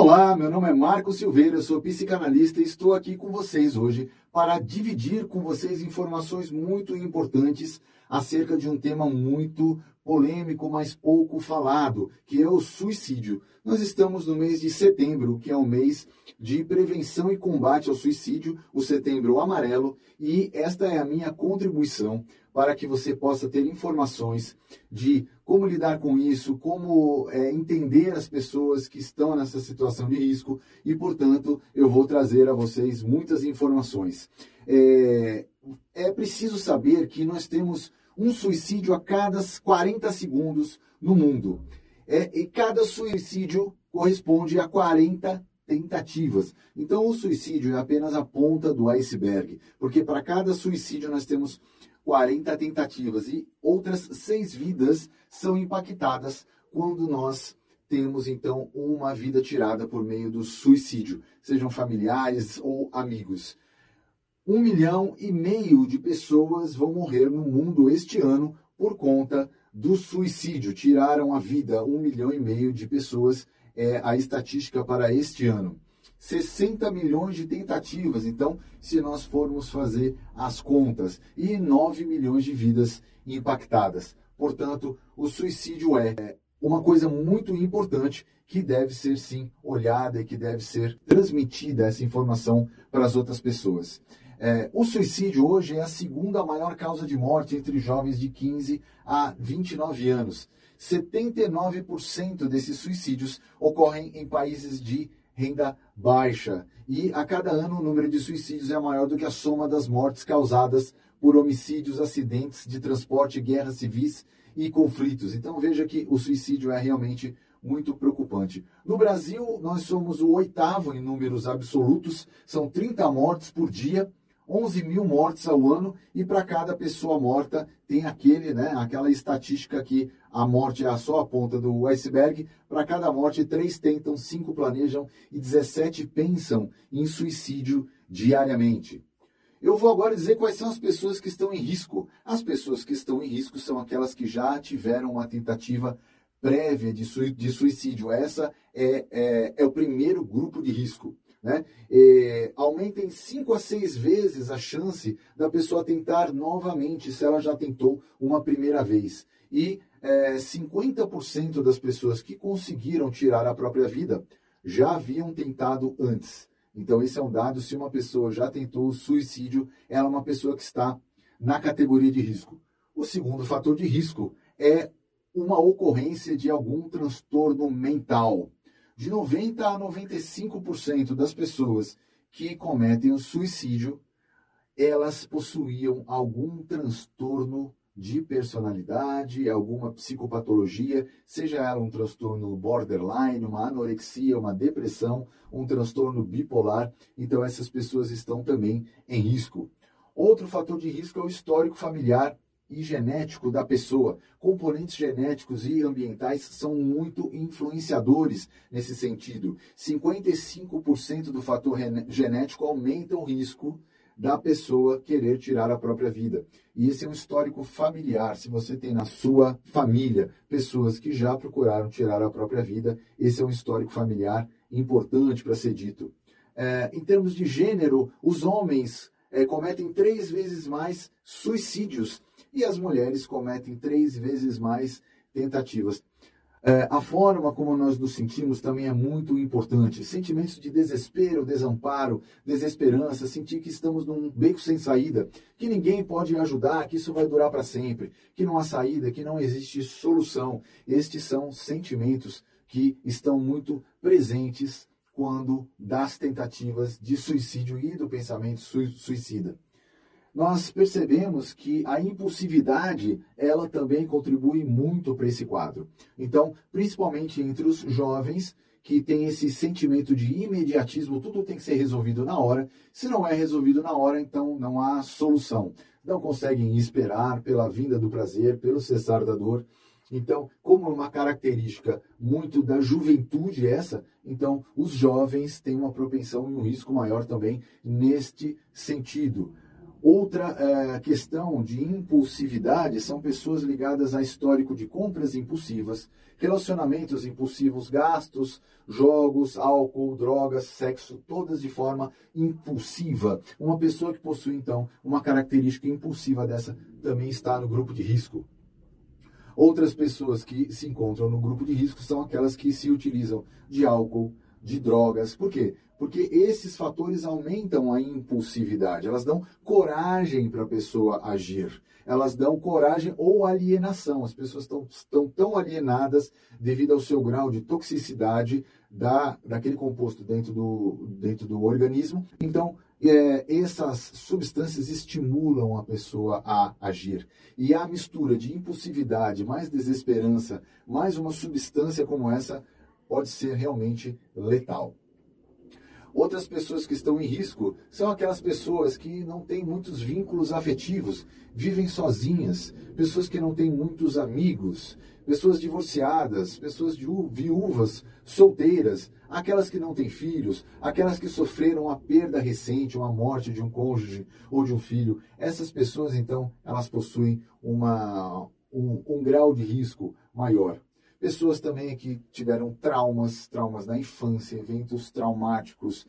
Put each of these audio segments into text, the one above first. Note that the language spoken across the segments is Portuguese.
Olá, meu nome é Marco Silveira, sou psicanalista e estou aqui com vocês hoje para dividir com vocês informações muito importantes acerca de um tema muito polêmico, mas pouco falado, que é o suicídio. Nós estamos no mês de setembro, que é o mês de prevenção e combate ao suicídio, o setembro amarelo, e esta é a minha contribuição para que você possa ter informações de como lidar com isso, como é, entender as pessoas que estão nessa situação de risco e, portanto, eu vou trazer a vocês muitas informações. É, é preciso saber que nós temos um suicídio a cada 40 segundos no mundo. É, e cada suicídio corresponde a 40 tentativas. Então, o suicídio é apenas a ponta do iceberg, porque para cada suicídio nós temos 40 tentativas e outras seis vidas são impactadas quando nós temos então uma vida tirada por meio do suicídio, sejam familiares ou amigos. Um milhão e meio de pessoas vão morrer no mundo este ano por conta do suicídio. Tiraram a vida um milhão e meio de pessoas, é a estatística para este ano. 60 milhões de tentativas, então, se nós formos fazer as contas, e 9 milhões de vidas impactadas. Portanto, o suicídio é uma coisa muito importante que deve ser sim olhada e que deve ser transmitida essa informação para as outras pessoas. É, o suicídio hoje é a segunda maior causa de morte entre jovens de 15 a 29 anos. 79% desses suicídios ocorrem em países de renda baixa. E a cada ano o número de suicídios é maior do que a soma das mortes causadas por homicídios, acidentes de transporte, guerras civis e conflitos. Então veja que o suicídio é realmente muito preocupante. No Brasil, nós somos o oitavo em números absolutos, são 30 mortes por dia 11 mil mortes ao ano e para cada pessoa morta tem aquele, né, aquela estatística que a morte é só a ponta do iceberg. Para cada morte, três tentam, cinco planejam e 17 pensam em suicídio diariamente. Eu vou agora dizer quais são as pessoas que estão em risco. As pessoas que estão em risco são aquelas que já tiveram uma tentativa prévia de suicídio. Essa é, é, é o primeiro grupo de risco né? É, aumenta em 5 a 6 vezes a chance da pessoa tentar novamente se ela já tentou uma primeira vez. E é, 50% das pessoas que conseguiram tirar a própria vida já haviam tentado antes. Então, esse é um dado. Se uma pessoa já tentou suicídio, ela é uma pessoa que está na categoria de risco. O segundo fator de risco é uma ocorrência de algum transtorno mental de 90 a 95% das pessoas que cometem o suicídio, elas possuíam algum transtorno de personalidade, alguma psicopatologia, seja ela um transtorno borderline, uma anorexia, uma depressão, um transtorno bipolar. Então, essas pessoas estão também em risco. Outro fator de risco é o histórico familiar e genético da pessoa. Componentes genéticos e ambientais são muito influenciadores nesse sentido. 55% do fator genético aumenta o risco da pessoa querer tirar a própria vida. E esse é um histórico familiar. Se você tem na sua família pessoas que já procuraram tirar a própria vida, esse é um histórico familiar importante para ser dito. É, em termos de gênero, os homens é, cometem três vezes mais suicídios e as mulheres cometem três vezes mais tentativas. É, a forma como nós nos sentimos também é muito importante. Sentimentos de desespero, desamparo, desesperança, sentir que estamos num beco sem saída, que ninguém pode ajudar, que isso vai durar para sempre, que não há saída, que não existe solução. Estes são sentimentos que estão muito presentes quando das tentativas de suicídio e do pensamento suicida nós percebemos que a impulsividade ela também contribui muito para esse quadro. Então, principalmente entre os jovens que têm esse sentimento de imediatismo, tudo tem que ser resolvido na hora. Se não é resolvido na hora, então não há solução. Não conseguem esperar pela vinda do prazer, pelo cessar da dor. Então, como uma característica muito da juventude essa, então os jovens têm uma propensão e um risco maior também neste sentido. Outra é, questão de impulsividade são pessoas ligadas a histórico de compras impulsivas, relacionamentos impulsivos, gastos, jogos, álcool, drogas, sexo, todas de forma impulsiva. Uma pessoa que possui, então, uma característica impulsiva dessa também está no grupo de risco. Outras pessoas que se encontram no grupo de risco são aquelas que se utilizam de álcool, de drogas. Por quê? Porque esses fatores aumentam a impulsividade, elas dão coragem para a pessoa agir, elas dão coragem ou alienação. As pessoas estão, tão alienadas devido ao seu grau de toxicidade da, daquele composto dentro do, dentro do organismo. Então, é, essas substâncias estimulam a pessoa a agir. E a mistura de impulsividade mais desesperança, mais uma substância como essa, pode ser realmente letal. Outras pessoas que estão em risco são aquelas pessoas que não têm muitos vínculos afetivos, vivem sozinhas, pessoas que não têm muitos amigos, pessoas divorciadas, pessoas viúvas, solteiras, aquelas que não têm filhos, aquelas que sofreram a perda recente, uma morte de um cônjuge ou de um filho. Essas pessoas, então, elas possuem uma, um, um grau de risco maior. Pessoas também que tiveram traumas, traumas na infância, eventos traumáticos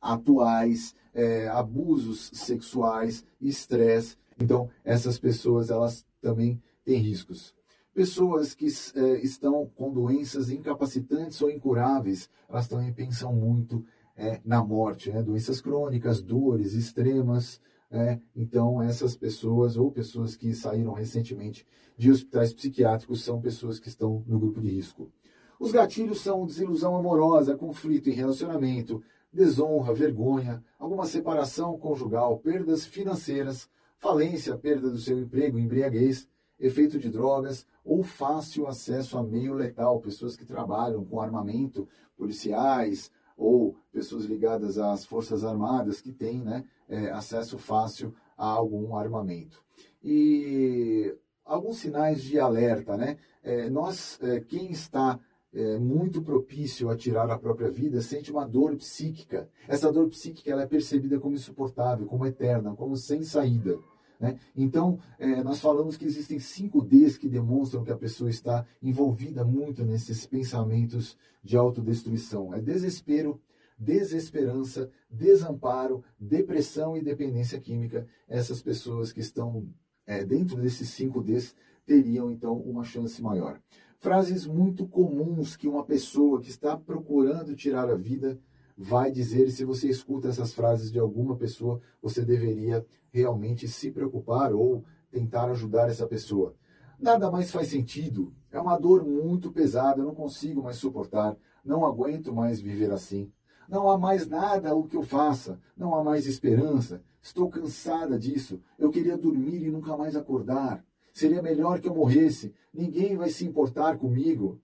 atuais, é, abusos sexuais, estresse. Então, essas pessoas elas também têm riscos. Pessoas que é, estão com doenças incapacitantes ou incuráveis, elas também pensam muito é, na morte, né? doenças crônicas, dores extremas, é, então, essas pessoas ou pessoas que saíram recentemente de hospitais psiquiátricos são pessoas que estão no grupo de risco. Os gatilhos são desilusão amorosa, conflito em relacionamento, desonra, vergonha, alguma separação conjugal, perdas financeiras, falência, perda do seu emprego, embriaguez, efeito de drogas ou fácil acesso a meio letal, pessoas que trabalham com armamento, policiais, ou pessoas ligadas às Forças Armadas que têm né, é, acesso fácil a algum armamento. E alguns sinais de alerta, né? É, nós, é, quem está é, muito propício a tirar a própria vida sente uma dor psíquica. Essa dor psíquica ela é percebida como insuportável, como eterna, como sem saída. Né? Então, é, nós falamos que existem cinco Ds que demonstram que a pessoa está envolvida muito nesses pensamentos de autodestruição: é desespero, desesperança, desamparo, depressão e dependência química. Essas pessoas que estão é, dentro desses cinco Ds teriam então uma chance maior. Frases muito comuns que uma pessoa que está procurando tirar a vida vai dizer, se você escuta essas frases de alguma pessoa, você deveria realmente se preocupar ou tentar ajudar essa pessoa. Nada mais faz sentido. É uma dor muito pesada, eu não consigo mais suportar, não aguento mais viver assim. Não há mais nada o que eu faça, não há mais esperança. Estou cansada disso. Eu queria dormir e nunca mais acordar. Seria melhor que eu morresse. Ninguém vai se importar comigo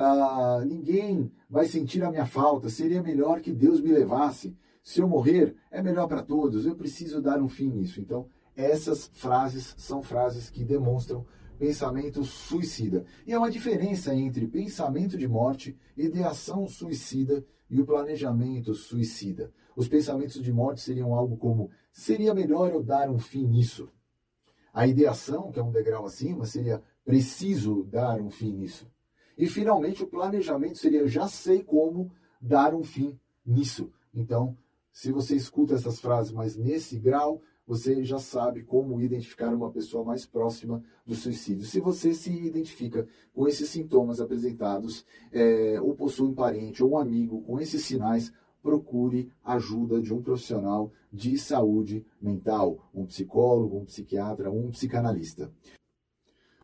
ah, ninguém vai sentir a minha falta, seria melhor que Deus me levasse. Se eu morrer, é melhor para todos, eu preciso dar um fim nisso. Então, essas frases são frases que demonstram pensamento suicida. E há uma diferença entre pensamento de morte, ideação suicida e o planejamento suicida. Os pensamentos de morte seriam algo como: seria melhor eu dar um fim nisso. A ideação, que é um degrau acima, seria preciso dar um fim nisso. E finalmente o planejamento seria já sei como dar um fim nisso. Então, se você escuta essas frases, mas nesse grau, você já sabe como identificar uma pessoa mais próxima do suicídio. Se você se identifica com esses sintomas apresentados, é, ou possui um parente ou um amigo com esses sinais, procure ajuda de um profissional de saúde mental, um psicólogo, um psiquiatra, um psicanalista.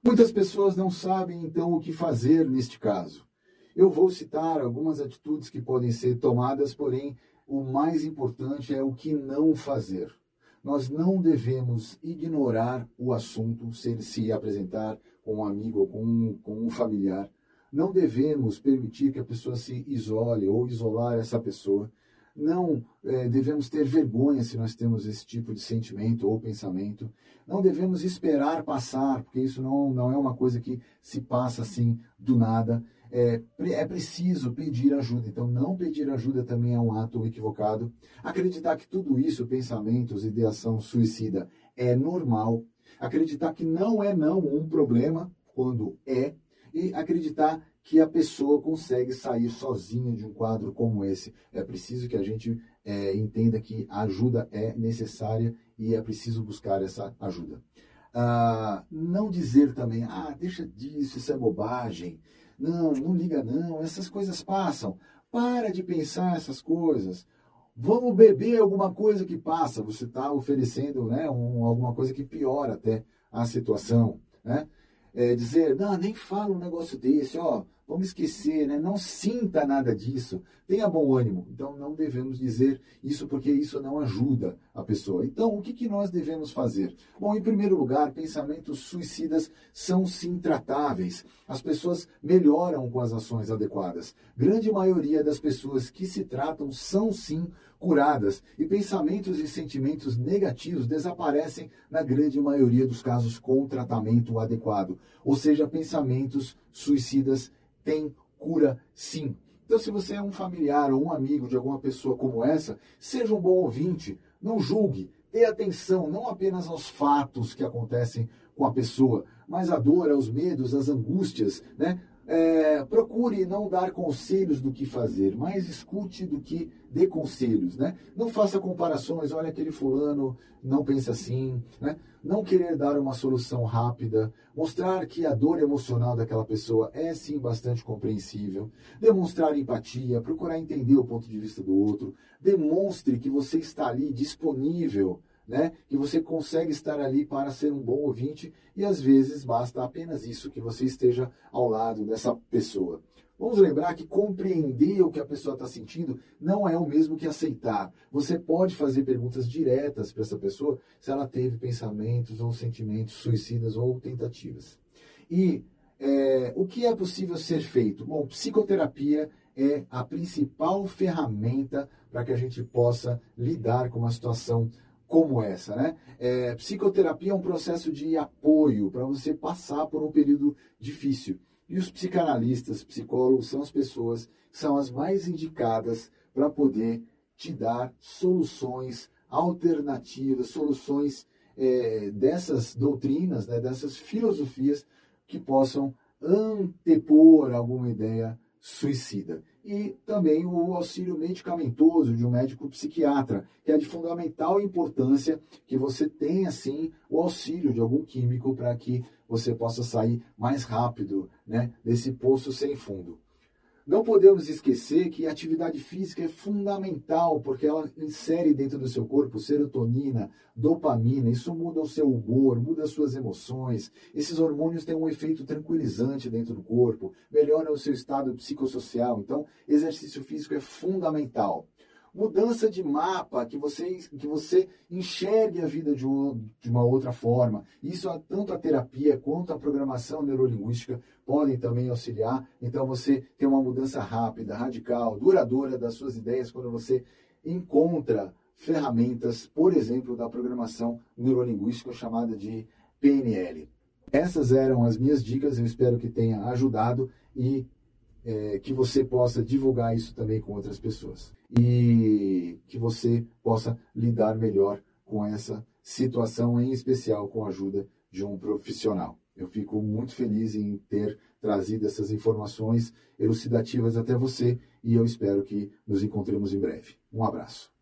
Muitas pessoas não sabem então o que fazer neste caso. Eu vou citar algumas atitudes que podem ser tomadas, porém, o mais importante é o que não fazer. Nós não devemos ignorar o assunto se ele se apresentar com um amigo ou com um, com um familiar. Não devemos permitir que a pessoa se isole ou isolar essa pessoa. não é, devemos ter vergonha se nós temos esse tipo de sentimento ou pensamento. Não devemos esperar passar, porque isso não, não é uma coisa que se passa assim do nada. É, é preciso pedir ajuda. Então, não pedir ajuda também é um ato equivocado. Acreditar que tudo isso, pensamentos, ideação suicida, é normal. Acreditar que não é não um problema, quando é. E acreditar que a pessoa consegue sair sozinha de um quadro como esse. É preciso que a gente é, entenda que a ajuda é necessária e é preciso buscar essa ajuda. Ah, não dizer também, ah, deixa disso, isso é bobagem. Não, não liga não, essas coisas passam. Para de pensar essas coisas. Vamos beber alguma coisa que passa. Você está oferecendo né, um, alguma coisa que piora até a situação. Né? É, dizer, não, nem fala um negócio desse, ó, Vamos esquecer, né? não sinta nada disso, tenha bom ânimo. Então não devemos dizer isso porque isso não ajuda a pessoa. Então o que, que nós devemos fazer? Bom, em primeiro lugar, pensamentos suicidas são sim tratáveis. As pessoas melhoram com as ações adequadas. Grande maioria das pessoas que se tratam são sim curadas e pensamentos e sentimentos negativos desaparecem na grande maioria dos casos com tratamento adequado. Ou seja, pensamentos suicidas tem cura sim. Então, se você é um familiar ou um amigo de alguma pessoa como essa, seja um bom ouvinte, não julgue, dê atenção não apenas aos fatos que acontecem com a pessoa, mas a dor, aos medos, às angústias, né? É, procure não dar conselhos do que fazer, mas escute do que dê conselhos, né? Não faça comparações, olha aquele fulano não pensa assim, né? Não querer dar uma solução rápida, mostrar que a dor emocional daquela pessoa é sim bastante compreensível, demonstrar empatia, procurar entender o ponto de vista do outro, demonstre que você está ali disponível né? Que você consegue estar ali para ser um bom ouvinte e às vezes basta apenas isso que você esteja ao lado dessa pessoa. Vamos lembrar que compreender o que a pessoa está sentindo não é o mesmo que aceitar. Você pode fazer perguntas diretas para essa pessoa se ela teve pensamentos ou sentimentos suicidas ou tentativas. E é, o que é possível ser feito? Bom, psicoterapia é a principal ferramenta para que a gente possa lidar com uma situação como essa, né? É, psicoterapia é um processo de apoio para você passar por um período difícil. E os psicanalistas, psicólogos, são as pessoas que são as mais indicadas para poder te dar soluções alternativas, soluções é, dessas doutrinas, né, dessas filosofias que possam antepor alguma ideia suicida e também o auxílio medicamentoso de um médico psiquiatra, que é de fundamental importância que você tenha, sim, o auxílio de algum químico para que você possa sair mais rápido né, desse poço sem fundo. Não podemos esquecer que a atividade física é fundamental, porque ela insere dentro do seu corpo serotonina, dopamina, isso muda o seu humor, muda as suas emoções. Esses hormônios têm um efeito tranquilizante dentro do corpo, melhora o seu estado psicossocial. Então, exercício físico é fundamental mudança de mapa, que você, que você enxergue a vida de, um, de uma outra forma. Isso, tanto a terapia quanto a programação neurolinguística podem também auxiliar. Então, você tem uma mudança rápida, radical, duradoura das suas ideias quando você encontra ferramentas, por exemplo, da programação neurolinguística chamada de PNL. Essas eram as minhas dicas, eu espero que tenha ajudado e é, que você possa divulgar isso também com outras pessoas e que você possa lidar melhor com essa situação, em especial com a ajuda de um profissional. Eu fico muito feliz em ter trazido essas informações elucidativas até você e eu espero que nos encontremos em breve. Um abraço.